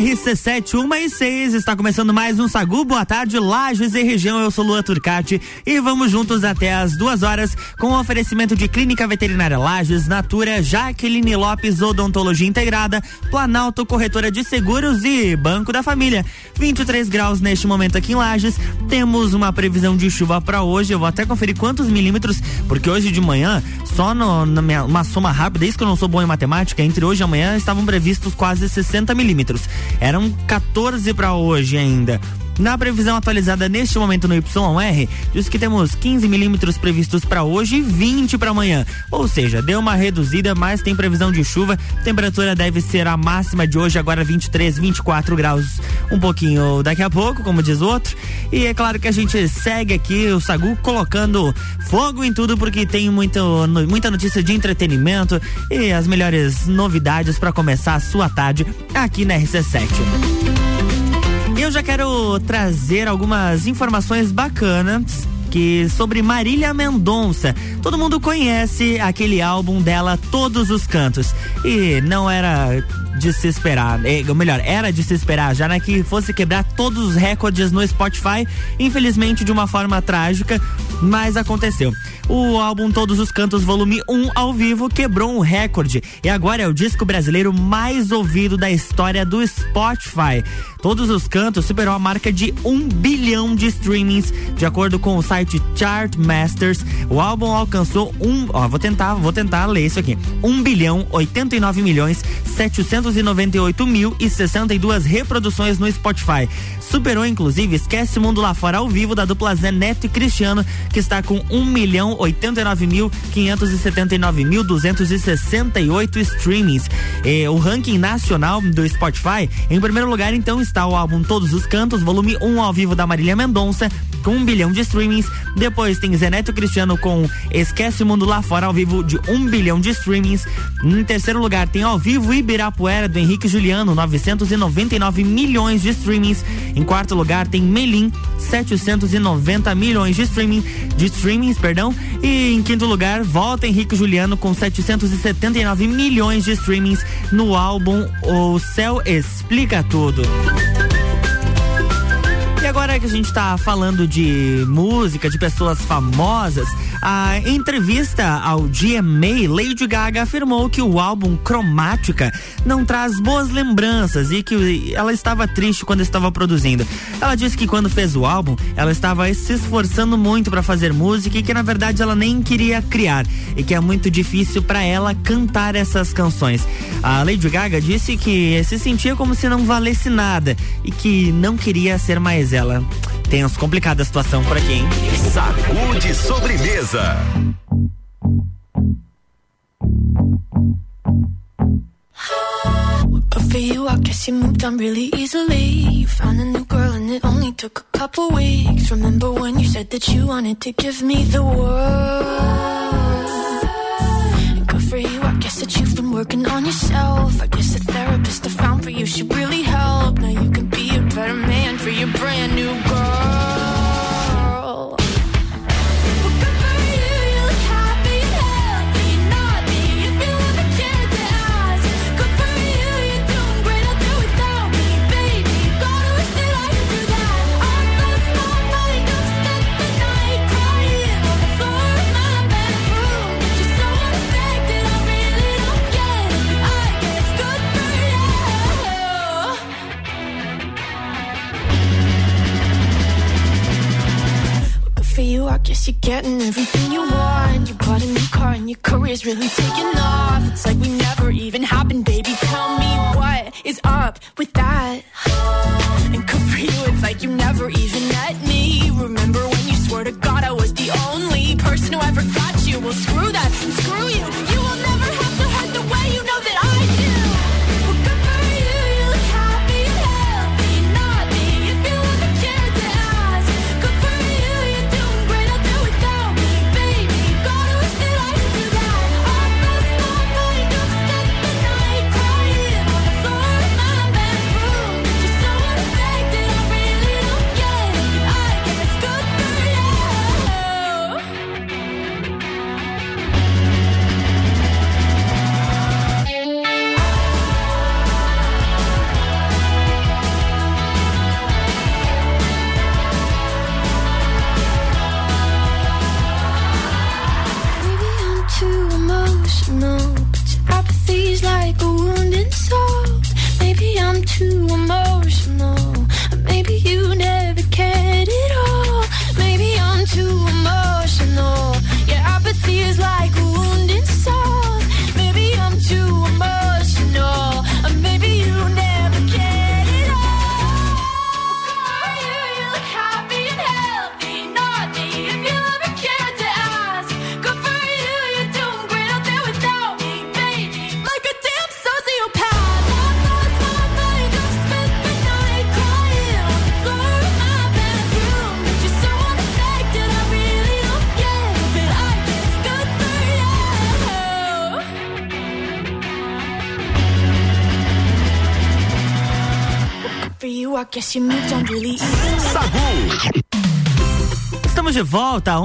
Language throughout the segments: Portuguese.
RC7, 1 e 6, está começando mais um Sagu. Boa tarde, Lages e região. Eu sou Lua Turcati e vamos juntos até as duas horas com o oferecimento de Clínica Veterinária Lages, Natura, Jaqueline Lopes, Odontologia Integrada, Planalto Corretora de Seguros e Banco da Família. 23 graus neste momento aqui em Lages. Temos uma previsão de chuva para hoje. Eu vou até conferir quantos milímetros, porque hoje de manhã, só no, na minha, uma soma rápida, isso que eu não sou bom em matemática, entre hoje e amanhã estavam previstos quase 60 milímetros. Eram 14 para hoje ainda. Na previsão atualizada neste momento no YR, diz que temos 15 milímetros previstos para hoje e 20 para amanhã. Ou seja, deu uma reduzida, mas tem previsão de chuva. Temperatura deve ser a máxima de hoje, agora 23, 24 graus. Um pouquinho daqui a pouco, como diz o outro. E é claro que a gente segue aqui o Sagu colocando fogo em tudo, porque tem muito, muita notícia de entretenimento e as melhores novidades para começar a sua tarde aqui na RC7 eu já quero trazer algumas informações bacanas que sobre Marília Mendonça. Todo mundo conhece aquele álbum dela Todos os Cantos. E não era de se esperar, é, ou melhor, era de se esperar, já na que fosse quebrar todos os recordes no Spotify, infelizmente de uma forma trágica, mas aconteceu. O álbum Todos os Cantos Volume 1 ao vivo quebrou um recorde e agora é o disco brasileiro mais ouvido da história do Spotify. Todos os Cantos superou a marca de 1 bilhão de streamings, de acordo com o site Chartmasters. O álbum alcançou um, ó, vou tentar, vou tentar ler isso aqui. 1 bilhão 89 milhões 700 298.062 reproduções no Spotify. Superou, inclusive, Esquece Mundo Lá Fora ao vivo da dupla Zé Neto e Cristiano, que está com 1 milhão 89 mil 579 mil 268 streamings. É, o ranking nacional do Spotify, em primeiro lugar, então, está o álbum Todos os Cantos, volume 1 ao vivo da Marília Mendonça, com 1 um bilhão de streamings. Depois tem Zé Neto e Cristiano com Esquece Mundo Lá Fora ao vivo de 1 um bilhão de streamings. Em terceiro lugar, tem ao vivo Ibirapuera do Henrique Juliano, 999 milhões de streamings. Em quarto lugar tem Melim, 790 milhões de streaming, de streamings, perdão. E em quinto lugar, volta Henrique Juliano com 779 milhões de streamings no álbum O Céu Explica Tudo. Agora que a gente está falando de música, de pessoas famosas, a entrevista ao GMA, Lady Gaga afirmou que o álbum Cromática não traz boas lembranças e que ela estava triste quando estava produzindo. Ela disse que quando fez o álbum, ela estava se esforçando muito para fazer música e que na verdade ela nem queria criar e que é muito difícil para ela cantar essas canções. A Lady Gaga disse que se sentia como se não valesse nada e que não queria ser mais ela. Tenso, complicada a situação por aqui, hein? Sacude sobremesa. But for you, I guess you moved on really easily. You found a new girl and it only took a couple weeks. Remember when you said that you wanted to give me the world? good for you, I guess that you've been working on yourself. I guess the therapist I found for you should really help. Now you can be your brand new girl. Guess you're getting everything you want. You bought a new car and your career's really taking off. It's like we never even happened, baby. Tell me what is up with that? And good for you, it's like you never even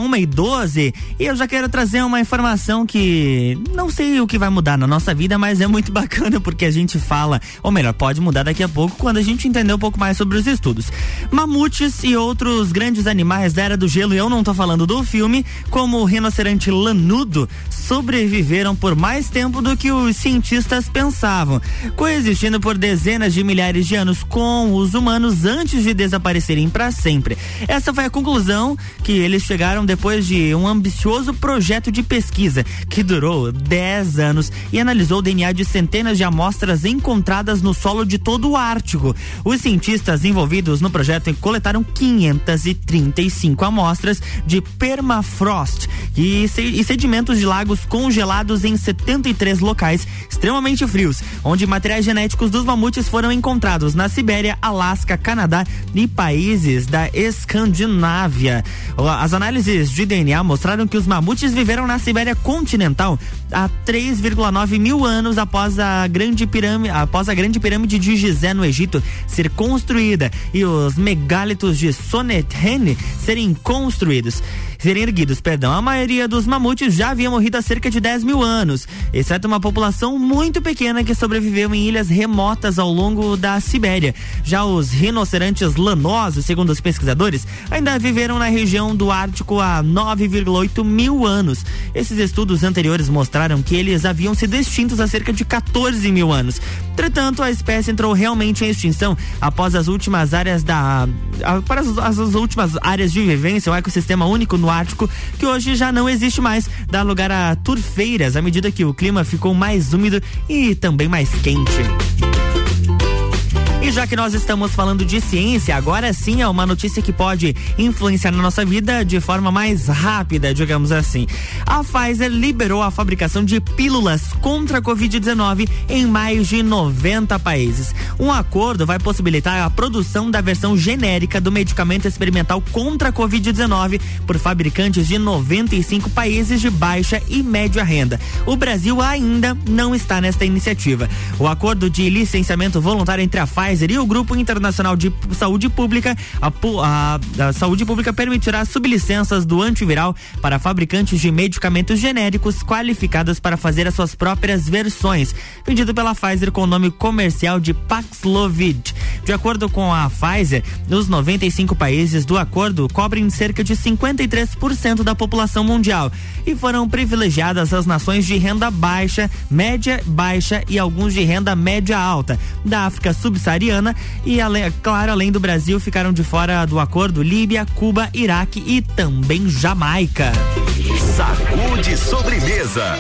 1 e 12 e eu já quero trazer uma informação que não sei o que vai mudar na nossa vida, mas é muito bacana porque a gente fala, ou melhor, pode mudar daqui a pouco quando a gente entender um pouco mais sobre os estudos. Mamutes e outros grandes animais da era do gelo, e eu não tô falando do filme, como o rinoceronte lanudo, sobreviveram por mais tempo do que os cientistas pensavam, coexistindo por dezenas de milhares de anos com os humanos antes de desaparecerem para sempre. Essa foi a conclusão que eles chegaram depois de um ambicioso projeto de pesquisa que durou 10 anos e analisou o DNA de centenas de amostras encontradas no solo de todo o Ártico. Os cientistas envolvidos no projeto coletaram 535 amostras de permafrost e, sedimentos de lagos congelados em 73 locais extremamente frios, onde materiais genéticos dos mamutes foram encontrados na Sibéria, Alasca, Canadá e países da Escandinávia. As análises de DNA mostraram que os mamutes viveram na Sibéria continental há 3,9 mil anos após a grande pirâmide, após a grande pirâmide de Gizé no Egito ser construída e os megálitos de Sonethene serem construídos serem erguidos, perdão. A maioria dos mamutes já havia morrido há cerca de 10 mil anos, exceto uma população muito pequena que sobreviveu em ilhas remotas ao longo da Sibéria. Já os rinocerontes lanosos, segundo os pesquisadores, ainda viveram na região do Ártico há 9,8 mil anos. Esses estudos anteriores mostraram que eles haviam sido extintos há cerca de 14 mil anos. Entretanto, a espécie entrou realmente em extinção após as últimas áreas da. para as, as, as últimas áreas de vivência, o ecossistema único no Ártico, que hoje já não existe mais, dá lugar a turfeiras à medida que o clima ficou mais úmido e também mais quente. E já que nós estamos falando de ciência, agora sim é uma notícia que pode influenciar na nossa vida de forma mais rápida, digamos assim. A Pfizer liberou a fabricação de pílulas contra a Covid-19 em mais de 90 países. Um acordo vai possibilitar a produção da versão genérica do medicamento experimental contra a Covid-19 por fabricantes de 95 países de baixa e média renda. O Brasil ainda não está nesta iniciativa. O acordo de licenciamento voluntário entre a Pfizer Pfizer. E o Grupo Internacional de Saúde Pública, a, a, a Saúde Pública permitirá sublicenças do antiviral para fabricantes de medicamentos genéricos qualificados para fazer as suas próprias versões, vendido pela Pfizer com o nome comercial de Paxlovid. De acordo com a Pfizer, os 95 países do acordo cobrem cerca de 53% da população mundial e foram privilegiadas as nações de renda baixa, média baixa e alguns de renda média alta. Da África subsaariana e, claro, além do Brasil, ficaram de fora do acordo Líbia, Cuba, Iraque e também Jamaica. Sacude sobremesa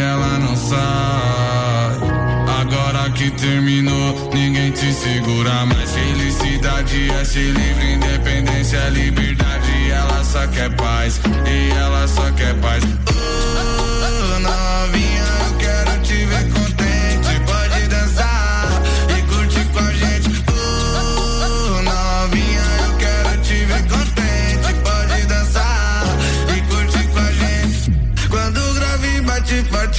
ela não sai. Agora que terminou, ninguém te segura mais. Felicidade é ser livre, independência é liberdade. Ela só quer paz, e ela só quer paz.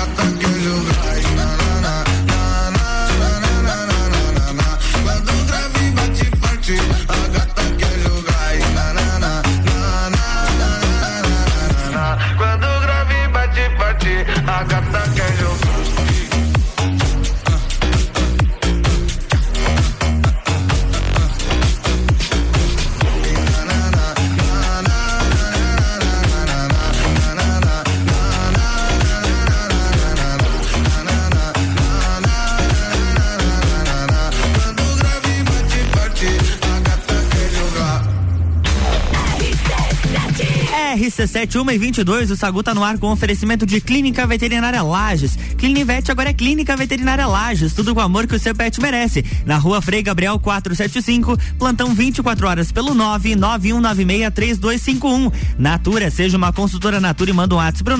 gata RC7 1 e 22, o Sagu tá no ar com oferecimento de Clínica Veterinária Lages. Clinivete agora é Clínica Veterinária Lages, tudo com o amor que o seu pet merece. Na rua Frei Gabriel 475, plantão 24 horas pelo 991963251. Natura, seja uma consultora Natura e manda um WhatsApp pro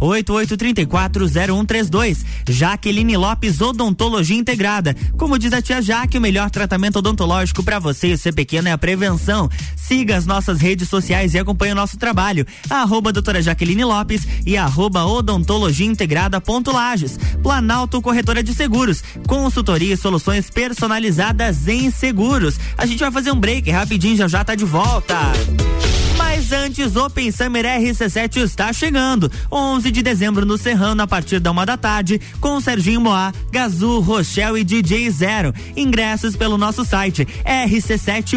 988340132. Jaqueline Lopes Odontologia Integrada. Como diz a tia Jaque, o melhor tratamento odontológico para você e o seu pequeno é a prevenção. Siga as nossas redes sociais e acompanhe o nosso trabalho. Arroba doutora Jaqueline Lopes e arroba odontologia integrada ponto Lages. Planalto Corretora de Seguros. Consultoria e soluções personalizadas em seguros. A gente vai fazer um break rapidinho, já já tá de volta. Mas antes, Open Summer RC7 está chegando. 11 de dezembro no Serrano, a partir da uma da tarde, com Serginho Moá, Gazu, Rochelle e DJ Zero. Ingressos pelo nosso site rc7.com.br.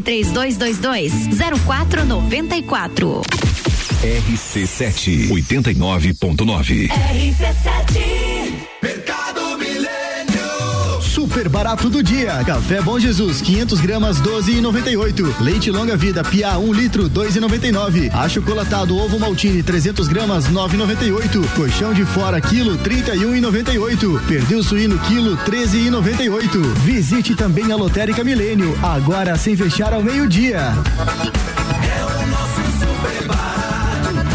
três dois dois dois zero quatro noventa e quatro. RC sete oitenta e nove ponto nove. RC sete super barato do dia. Café Bom Jesus, 500 gramas, 12,98. Leite Longa Vida, Pia, 1 litro, 2,99. Achocolatado Ovo Maltine, 300 gramas, 9,98. Colchão de fora, quilo, 31,98. Perdeu suíno, quilo, 13,98. Visite também a Lotérica Milênio, agora sem fechar ao meio-dia.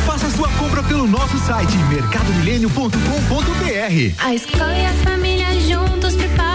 Faça sua compra pelo nosso site mercadomilênio.com.br. A escola e a família juntos preparam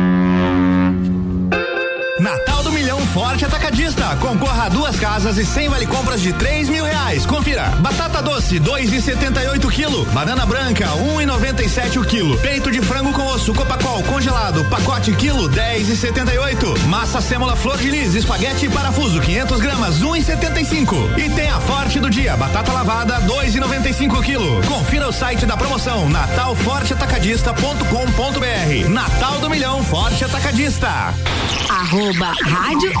Forte Atacadista. Concorra a duas casas e 100 vale compras de 3 mil reais. Confira. Batata doce, 2,78 quilo. Banana branca, 1,97 o quilo. Peito de frango com osso Copacol congelado, pacote quilo, 10,78. Massa sêmola flor de lis, espaguete e parafuso, 500 gramas, 1,75. E tem a Forte do dia, batata lavada, 2,95 quilo. Confira o site da promoção natalforteatacadista.com.br. Natal do Milhão Forte Atacadista. Arroba Rádio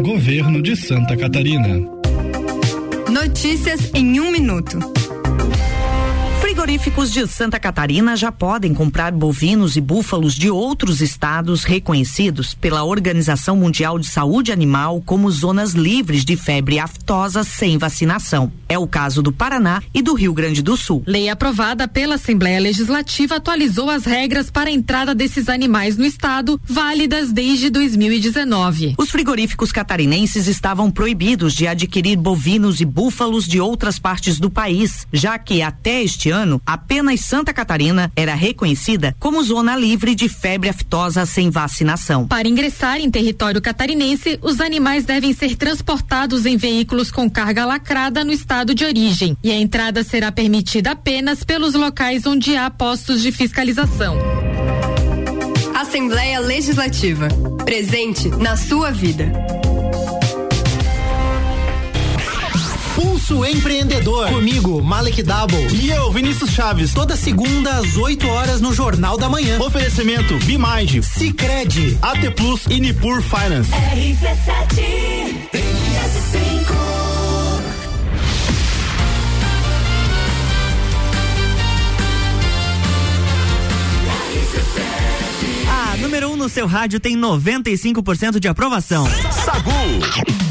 Governo de Santa Catarina. Notícias em um minuto. Frigoríficos de Santa Catarina já podem comprar bovinos e búfalos de outros estados reconhecidos pela Organização Mundial de Saúde Animal como zonas livres de febre aftosa sem vacinação. É o caso do Paraná e do Rio Grande do Sul. Lei aprovada pela Assembleia Legislativa atualizou as regras para a entrada desses animais no estado, válidas desde 2019. Os frigoríficos catarinenses estavam proibidos de adquirir bovinos e búfalos de outras partes do país, já que até este ano apenas Santa Catarina era reconhecida como zona livre de febre aftosa sem vacinação. Para ingressar em território catarinense, os animais devem ser transportados em veículos com carga lacrada no estado de origem e a entrada será permitida apenas pelos locais onde há postos de fiscalização. Assembleia Legislativa. Presente na sua vida. Pulso Empreendedor. Comigo, Malek Double. E eu, Vinícius Chaves. Toda segunda às 8 horas no Jornal da Manhã. Oferecimento Bimind, Cicred, AT Plus e Nipur Finance. RC7 A número 1 um no seu rádio tem 95% de aprovação. Sagu.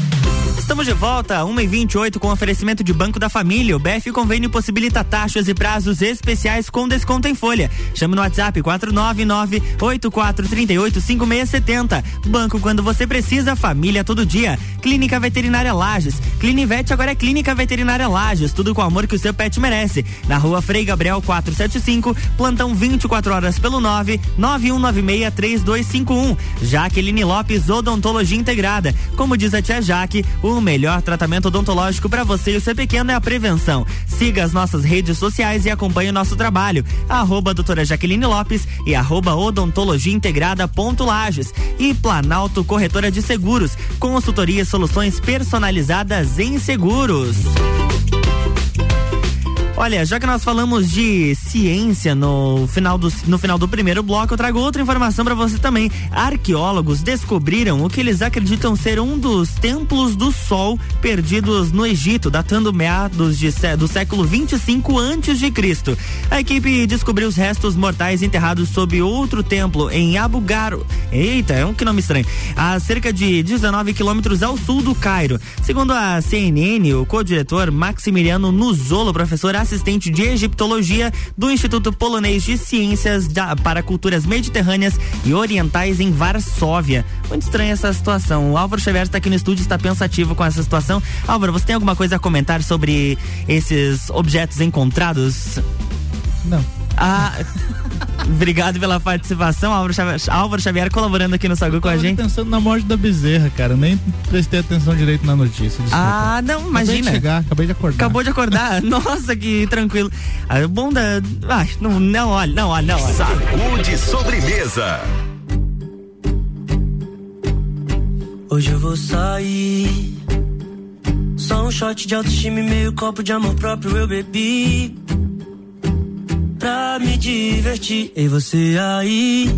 Estamos de volta, 1h28 com oferecimento de Banco da Família. O BF Convênio possibilita taxas e prazos especiais com desconto em folha. Chame no WhatsApp 499-8438-5670. Banco quando você precisa, família todo dia. Clínica Veterinária Lages. Clinivete agora é Clínica Veterinária Lages. Tudo com o amor que o seu pet merece. Na rua Frei Gabriel 475, plantão 24 horas pelo 9 91963251. Jaqueline Lopes, Odontologia Integrada. Como diz a tia Jaque, o melhor tratamento odontológico para você e o seu pequeno é a prevenção. Siga as nossas redes sociais e acompanhe o nosso trabalho. Arroba doutora Jaqueline Lopes e arroba odontologia integrada ponto Lages. E Planalto Corretora de Seguros. Consultoria e soluções personalizadas em seguros. Olha, já que nós falamos de ciência no final do, no final do primeiro bloco, eu trago outra informação para você também. Arqueólogos descobriram o que eles acreditam ser um dos templos do Sol perdidos no Egito, datando meados de, do século 25 antes de Cristo. A equipe descobriu os restos mortais enterrados sob outro templo em Abu Garo. Eita, é um que nome estranho. A cerca de 19 quilômetros ao sul do Cairo. Segundo a CNN, o co-diretor Maximiliano Nuzolo, professor assistente de egiptologia do Instituto Polonês de Ciências da, para Culturas Mediterrâneas e Orientais em Varsóvia. Muito estranha essa situação. O Álvaro Xavier está aqui no estúdio está pensativo com essa situação. Álvaro, você tem alguma coisa a comentar sobre esses objetos encontrados? Não. Ah, obrigado pela participação, Álvaro Xavier, Álvaro Xavier colaborando aqui no Sagu com a gente. pensando na morte da bezerra, cara. Nem prestei atenção direito na notícia. Desculpa. Ah, não, imagina. Acabei de chegar, acabei de acordar. Acabou de acordar? Nossa, que tranquilo. Ah, bom da. Ah, não, não olha, não olha, não olha. Sacude sobremesa. Hoje eu vou sair. Só um shot de autoestima e meio copo de amor próprio eu bebi pra me divertir. E você aí?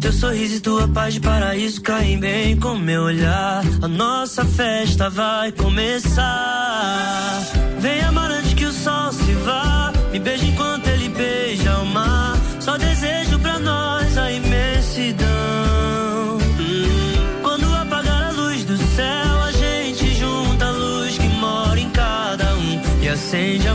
Teu sorriso e tua paz de paraíso caem bem com meu olhar. A nossa festa vai começar. Vem amar antes que o sol se vá. Me beija enquanto ele beija o mar. Só desejo pra nós a imensidão. Quando apagar a luz do céu, a gente junta a luz que mora em cada um e acende a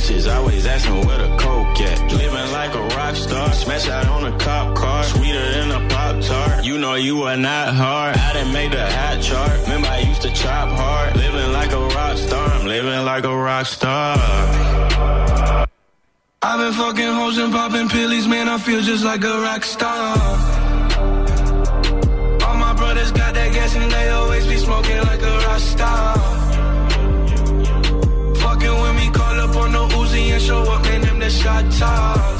Bitches always asking where the coke at. Living like a rock star, smash out on a cop car, sweeter than a pop tart. You know you are not hard. I done made the hot chart. Remember I used to chop hard. Living like a rock star, I'm living like a rock star. I've been fucking hoes and popping pillies, man. I feel just like a rock star. All my brothers got that gas and they always be smoking like a rock star. Show up, man. Them the shot toss.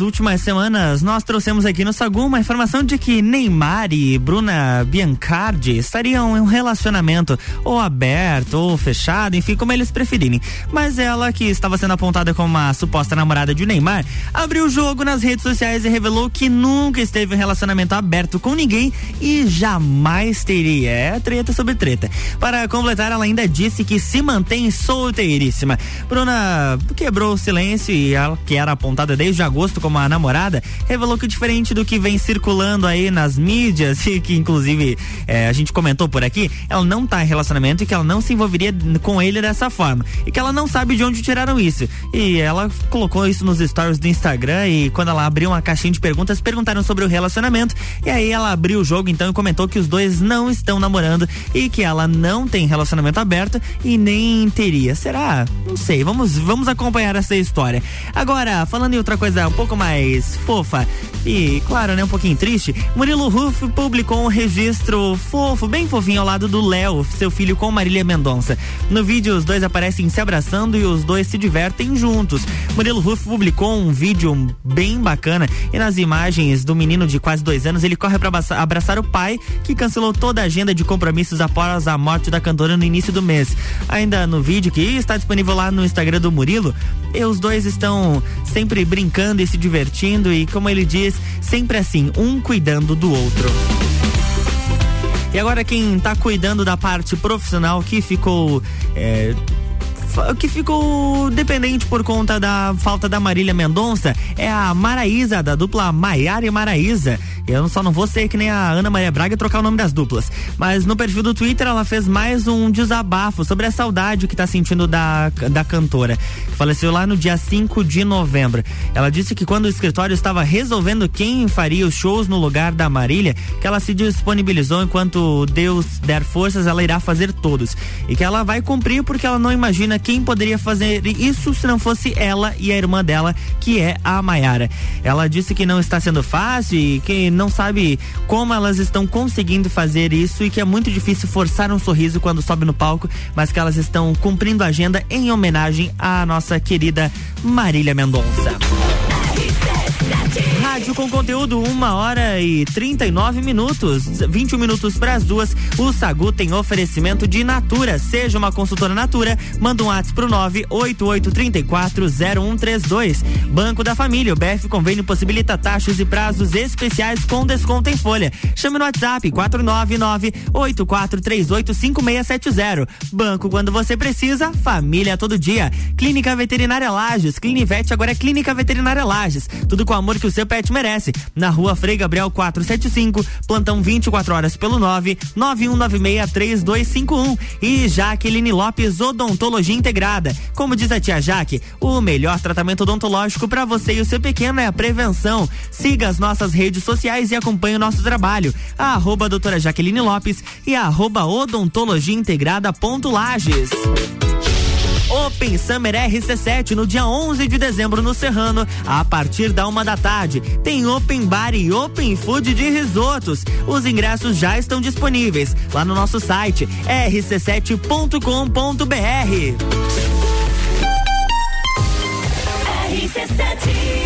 Últimas semanas nós trouxemos aqui no Sagu uma informação de que Neymar e Bruna Biancardi estariam em um relacionamento ou aberto ou fechado, enfim, como eles preferirem. Mas ela, que estava sendo apontada como uma suposta namorada de Neymar, abriu o jogo nas redes sociais e revelou que nunca esteve em relacionamento aberto com ninguém e jamais teria. É treta sobre treta. Para completar, ela ainda disse que se mantém solteiríssima. Bruna quebrou o silêncio e ela, que era apontada desde agosto como a namorada, revelou que diferente do que vem circulando aí nas mídias e que inclusive eh, a gente comentou por aqui, ela não tá em relacionamento e que ela não se envolveria com ele dessa forma e que ela não sabe de onde tiraram isso. E ela colocou isso nos stories do Instagram e quando ela abriu uma caixinha de perguntas, perguntaram sobre o relacionamento e aí ela abriu o jogo então e comentou que os dois não estão namorando e que ela não tem relacionamento aberto e nem teria. Será? Não sei. Vamos vamos acompanhar essa história. Agora, falando em outra coisa um pouco mais fofa e, claro, né, um pouquinho triste, Murilo Ruff publicou um registro fofo, bem fofinho ao lado do Léo, seu filho com Marília Mendonça. No vídeo, os dois aparecem se abraçando e os dois se divertem juntos. Murilo Ruff publicou um vídeo bem bacana e nas imagens do menino de quase dois anos, ele corre para abraçar o pai, que cancelou toda a agenda de compromissos após a morte da cantora no início do mês. Ainda no vídeo, que está disponível lá no Instagram do Murilo, e os dois estão sempre brincando e se divertindo e, como ele diz, sempre assim, um cuidando do outro. E agora quem tá cuidando da parte profissional que ficou. É, que ficou dependente por conta da falta da Marília Mendonça é a Maraísa, da dupla Maiara e Maraísa. Eu só não vou ser que nem a Ana Maria Braga e trocar o nome das duplas. Mas no perfil do Twitter ela fez mais um desabafo sobre a saudade que tá sentindo da, da cantora, que faleceu lá no dia 5 de novembro. Ela disse que quando o escritório estava resolvendo quem faria os shows no lugar da Marília, que ela se disponibilizou enquanto Deus der forças, ela irá fazer todos. E que ela vai cumprir porque ela não imagina quem poderia fazer isso se não fosse ela e a irmã dela, que é a Maiara. Ela disse que não está sendo fácil e que não sabe como elas estão conseguindo fazer isso e que é muito difícil forçar um sorriso quando sobe no palco, mas que elas estão cumprindo a agenda em homenagem à nossa querida Marília Mendonça. Rádio com conteúdo, uma hora e 39 minutos, 21 minutos para as duas. O Sagu tem oferecimento de Natura. Seja uma consultora Natura, manda um WhatsApp pro 988340132. Banco da Família, o BF Convênio possibilita taxas e prazos especiais com desconto em folha. Chame no WhatsApp 49984385670. Banco quando você precisa, família todo dia. Clínica Veterinária Lages, Clinivete agora é Clínica Veterinária Lages. Tudo com o amor que o seu pet merece. Na rua Frei Gabriel 475, plantão 24 horas pelo 9 91963251. E Jaqueline Lopes Odontologia Integrada. Como diz a tia Jaque, o melhor tratamento odontológico para você e o seu pequeno é a prevenção. Siga as nossas redes sociais e acompanhe o nosso trabalho. Arroba doutora Jaqueline Lopes e arroba odontologia integrada ponto Lages. Open Summer RC7 no dia 11 de dezembro no Serrano, a partir da uma da tarde. Tem Open Bar e Open Food de risotos. Os ingressos já estão disponíveis lá no nosso site rc7.com.br. RC7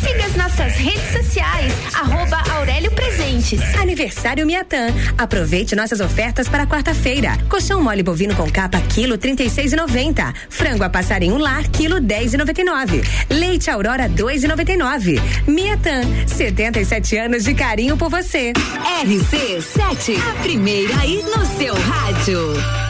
Siga as nossas redes sociais, arroba Aurélio Presentes. Aniversário Miatã. Aproveite nossas ofertas para quarta-feira. Colchão mole bovino com capa, quilo trinta e seis e noventa. Frango a passarinho lar, quilo dez e noventa e nove. Leite Aurora, dois e noventa e nove. Miatã, 77 anos de carinho por você. RC7, a primeira aí no seu rádio.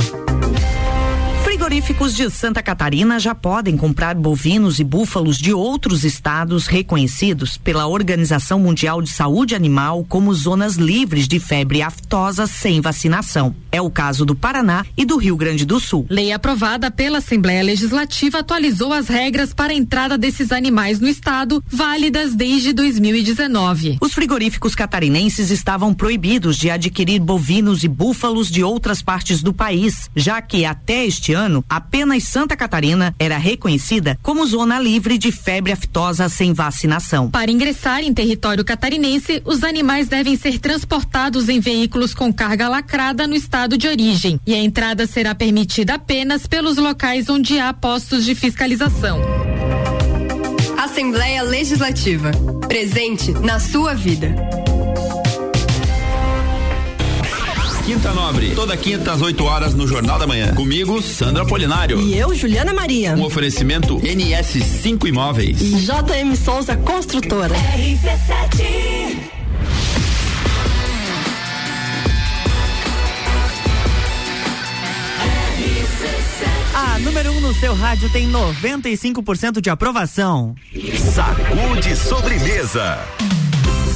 Frigoríficos de Santa Catarina já podem comprar bovinos e búfalos de outros estados reconhecidos pela Organização Mundial de Saúde Animal como zonas livres de febre aftosa sem vacinação. É o caso do Paraná e do Rio Grande do Sul. Lei aprovada pela Assembleia Legislativa atualizou as regras para a entrada desses animais no estado, válidas desde 2019. Os frigoríficos catarinenses estavam proibidos de adquirir bovinos e búfalos de outras partes do país, já que até este ano ano, apenas Santa Catarina era reconhecida como zona livre de febre aftosa sem vacinação. Para ingressar em território catarinense, os animais devem ser transportados em veículos com carga lacrada no estado de origem e a entrada será permitida apenas pelos locais onde há postos de fiscalização. Assembleia Legislativa. Presente na sua vida. Quinta Nobre, toda quinta às 8 horas no Jornal da Manhã. Comigo, Sandra Polinário. E eu, Juliana Maria. Um oferecimento NS5 Imóveis. JM Souza Construtora. RC7. A número 1 um no seu rádio tem 95% de aprovação. Sacude sobremesa.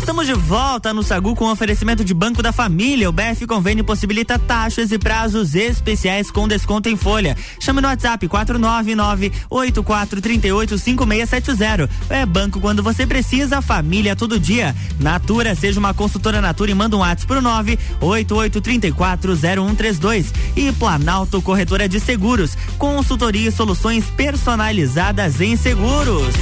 Estamos de volta no Sagu com oferecimento de Banco da Família. O BF Convênio possibilita taxas e prazos especiais com desconto em folha. Chame no WhatsApp 499-8438-5670. É banco quando você precisa, família todo dia. Natura, seja uma consultora Natura e manda um WhatsApp pro 988340132. E Planalto Corretora de Seguros. Consultoria e soluções personalizadas em seguros.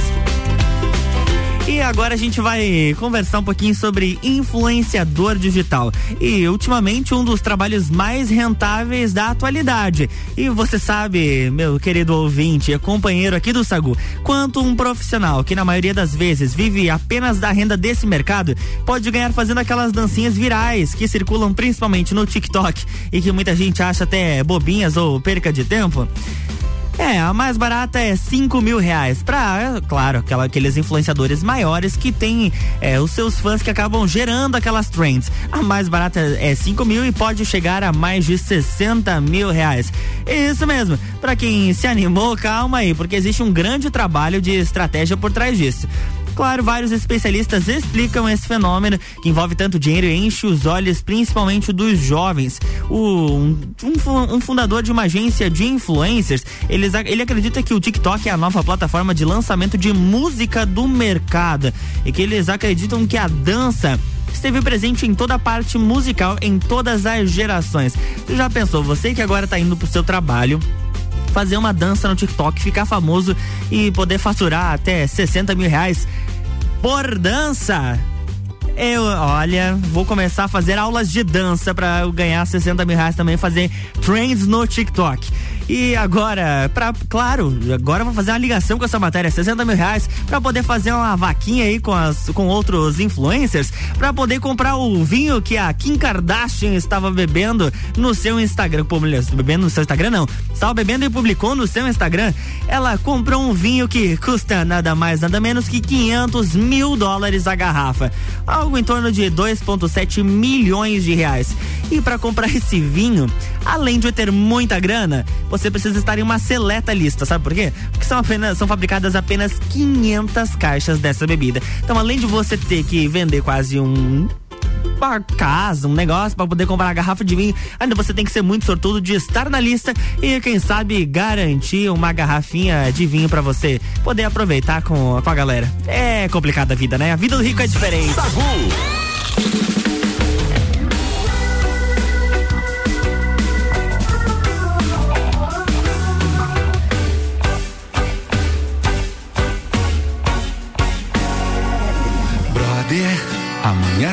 E agora a gente vai conversar um pouquinho sobre influenciador digital. E ultimamente um dos trabalhos mais rentáveis da atualidade. E você sabe, meu querido ouvinte e companheiro aqui do Sagu, quanto um profissional que na maioria das vezes vive apenas da renda desse mercado pode ganhar fazendo aquelas dancinhas virais que circulam principalmente no TikTok e que muita gente acha até bobinhas ou perca de tempo. É, a mais barata é cinco mil reais. Pra, claro, aquela, aqueles influenciadores maiores que têm é, os seus fãs que acabam gerando aquelas trends. A mais barata é cinco mil e pode chegar a mais de 60 mil reais. Isso mesmo. Para quem se animou, calma aí, porque existe um grande trabalho de estratégia por trás disso. Claro, vários especialistas explicam esse fenômeno que envolve tanto dinheiro e enche os olhos principalmente dos jovens. O, um, um, fundador de uma agência de influencers, ele acredita que o TikTok é a nova plataforma de lançamento de música do mercado e que eles acreditam que a dança esteve presente em toda a parte musical, em todas as gerações. Você já pensou, você que agora está indo pro seu trabalho, fazer uma dança no TikTok, ficar famoso e poder faturar até 60 mil reais por dança. Eu, olha, vou começar a fazer aulas de dança para ganhar 60 mil reais também, fazer trends no TikTok. E agora, pra, claro, agora eu vou fazer uma ligação com essa matéria, 60 mil reais, pra poder fazer uma vaquinha aí com, as, com outros influencers, pra poder comprar o vinho que a Kim Kardashian estava bebendo no seu Instagram. Pô, mulher, bebendo no seu Instagram não. Estava bebendo e publicou no seu Instagram. Ela comprou um vinho que custa nada mais, nada menos que 500 mil dólares a garrafa. Algo em torno de 2,7 milhões de reais. E para comprar esse vinho, além de ter muita grana, você precisa estar em uma seleta lista, sabe por quê? Porque são apenas são fabricadas apenas 500 caixas dessa bebida. Então, além de você ter que vender quase um uma casa, um negócio para poder comprar a garrafa de vinho. Ainda você tem que ser muito sortudo de estar na lista e quem sabe garantir uma garrafinha de vinho para você poder aproveitar com, com a galera. É complicada a vida, né? A vida do rico é diferente. Sagu.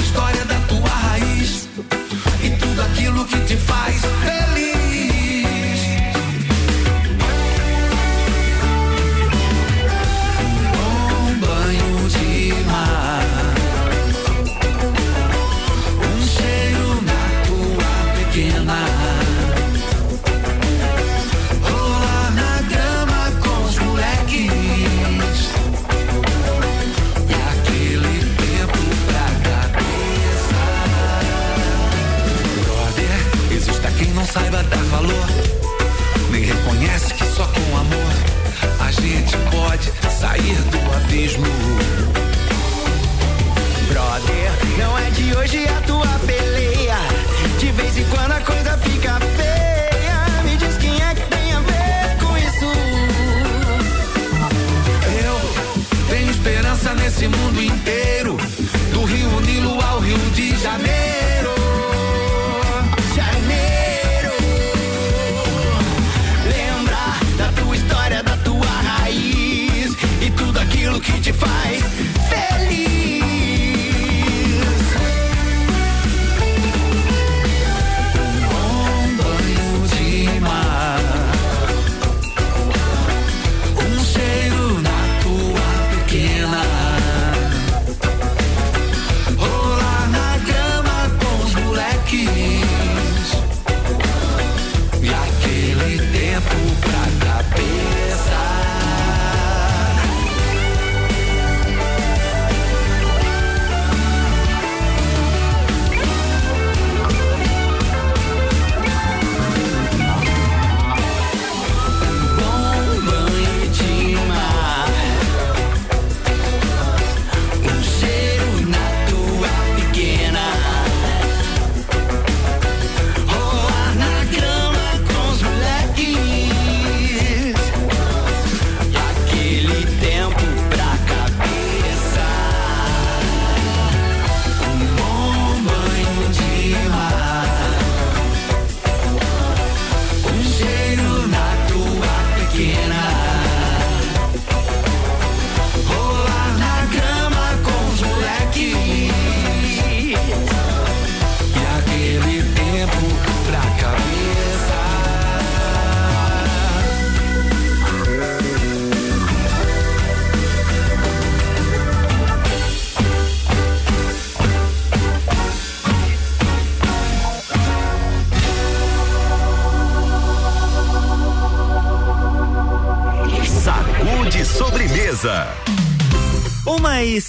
História, da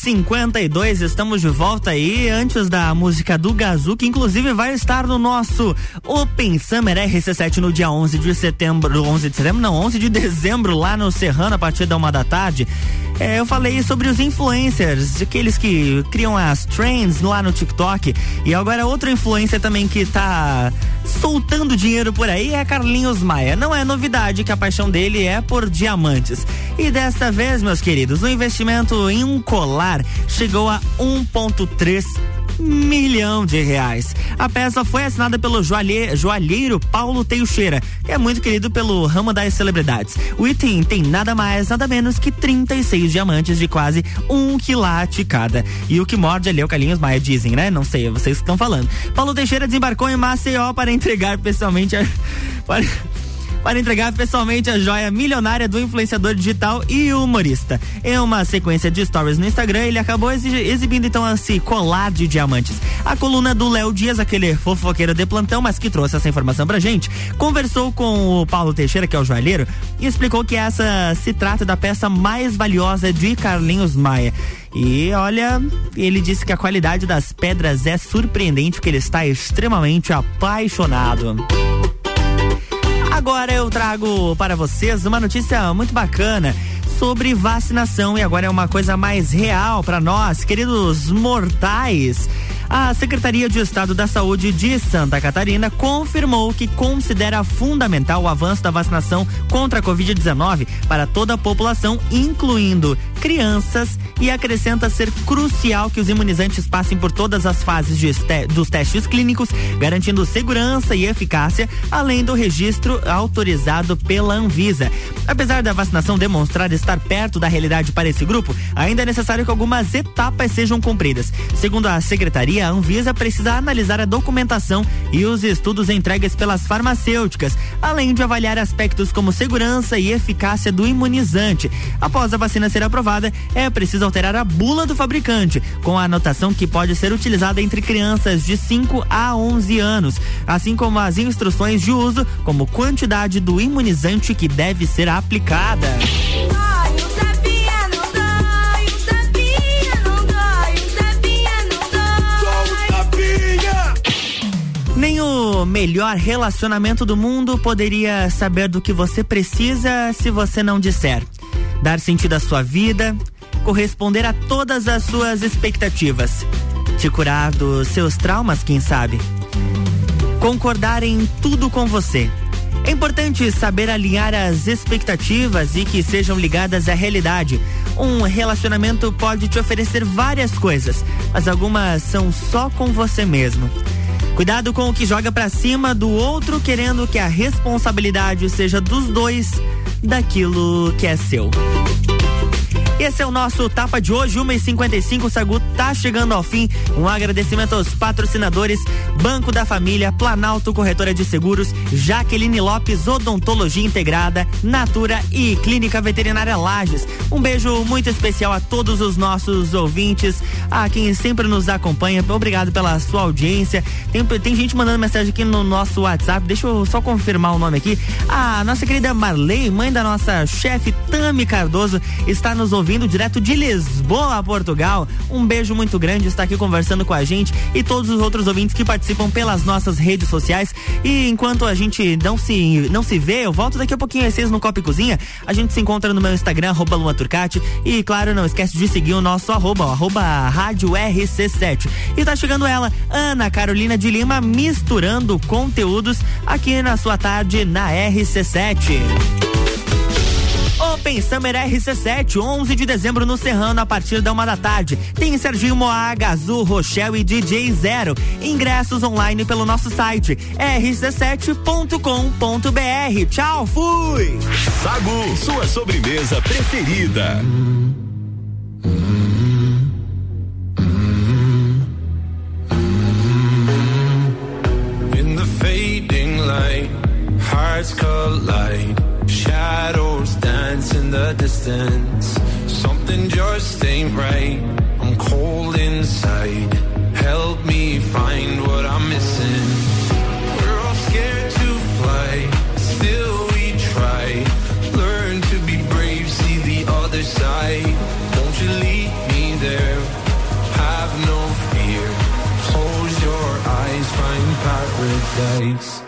52. Estamos de volta aí antes da música do Gazu, que inclusive vai estar no nosso Open Summer RC7 no dia 11 de setembro, 11 de setembro, não, 11 de dezembro lá no Serrano a partir da uma da tarde. É, eu falei sobre os influencers, aqueles que criam as trends lá no TikTok, e agora outro influencer também que tá soltando dinheiro por aí é Carlinhos Maia. Não é novidade que a paixão dele é por diamantes. E desta vez, meus queridos, o investimento em um colar chegou a 1,3 milhão de reais. A peça foi assinada pelo joalhe, joalheiro Paulo Teixeira, que é muito querido pelo ramo das celebridades. O item tem nada mais, nada menos que 36 diamantes de quase um quilate cada. E o que morde ali é o Carlinhos Maia, dizem, né? Não sei, vocês estão falando. Paulo Teixeira desembarcou em Maceió para entregar pessoalmente a... para para entregar pessoalmente a joia milionária do influenciador digital e humorista. Em uma sequência de stories no Instagram, ele acabou exibindo então esse colar de diamantes. A coluna do Léo Dias, aquele fofoqueiro de plantão, mas que trouxe essa informação pra gente, conversou com o Paulo Teixeira, que é o joalheiro, e explicou que essa se trata da peça mais valiosa de Carlinhos Maia. E olha, ele disse que a qualidade das pedras é surpreendente, porque ele está extremamente apaixonado. Agora eu trago para vocês uma notícia muito bacana sobre vacinação e agora é uma coisa mais real para nós, queridos mortais. A Secretaria de Estado da Saúde de Santa Catarina confirmou que considera fundamental o avanço da vacinação contra a Covid-19 para toda a população, incluindo crianças, e acrescenta ser crucial que os imunizantes passem por todas as fases este, dos testes clínicos, garantindo segurança e eficácia, além do registro autorizado pela Anvisa. Apesar da vacinação demonstrar estar perto da realidade para esse grupo, ainda é necessário que algumas etapas sejam cumpridas. Segundo a secretaria, a Anvisa precisa analisar a documentação e os estudos entregues pelas farmacêuticas, além de avaliar aspectos como segurança e eficácia do imunizante. Após a vacina ser aprovada, é preciso alterar a bula do fabricante, com a anotação que pode ser utilizada entre crianças de 5 a 11 anos, assim como as instruções de uso, como quantidade do imunizante que deve ser aplicada. Melhor relacionamento do mundo poderia saber do que você precisa se você não disser. Dar sentido à sua vida, corresponder a todas as suas expectativas, te curar dos seus traumas, quem sabe. Concordar em tudo com você. É importante saber alinhar as expectativas e que sejam ligadas à realidade. Um relacionamento pode te oferecer várias coisas, mas algumas são só com você mesmo. Cuidado com o que joga para cima do outro, querendo que a responsabilidade seja dos dois daquilo que é seu. Esse é o nosso Tapa de hoje, 1h55. O Sagu tá chegando ao fim. Um agradecimento aos patrocinadores: Banco da Família, Planalto Corretora de Seguros, Jaqueline Lopes, Odontologia Integrada, Natura e Clínica Veterinária Lages. Um beijo muito especial a todos os nossos ouvintes, a quem sempre nos acompanha. Obrigado pela sua audiência. Tem, tem gente mandando mensagem aqui no nosso WhatsApp. Deixa eu só confirmar o nome aqui. A nossa querida Marley, mãe da nossa chefe Tami Cardoso, está nos ouvindo ouvindo direto de Lisboa, Portugal. Um beijo muito grande, está aqui conversando com a gente e todos os outros ouvintes que participam pelas nossas redes sociais. E enquanto a gente não se, não se vê, eu volto daqui a pouquinho às seis no Copa e Cozinha. A gente se encontra no meu Instagram, arroba Turcati. E claro, não esquece de seguir o nosso arroba, arroba Rádio RC7. E tá chegando ela, Ana Carolina de Lima, misturando conteúdos aqui na sua tarde na RC7. Open Summer RC7, 11 de dezembro no Serrano, a partir da uma da tarde. Tem Serginho Moá, Gazul, Rochelle e DJ Zero. Ingressos online pelo nosso site rc7.com.br. Tchau, fui! Sagu, sua sobremesa preferida. In the fading light, hearts collide. The distance. Something just ain't right. I'm cold inside. Help me find what I'm missing. We're all scared to fly. Still we try. Learn to be brave. See the other side. Won't you lead me there? Have no fear. Close your eyes. Find paradise.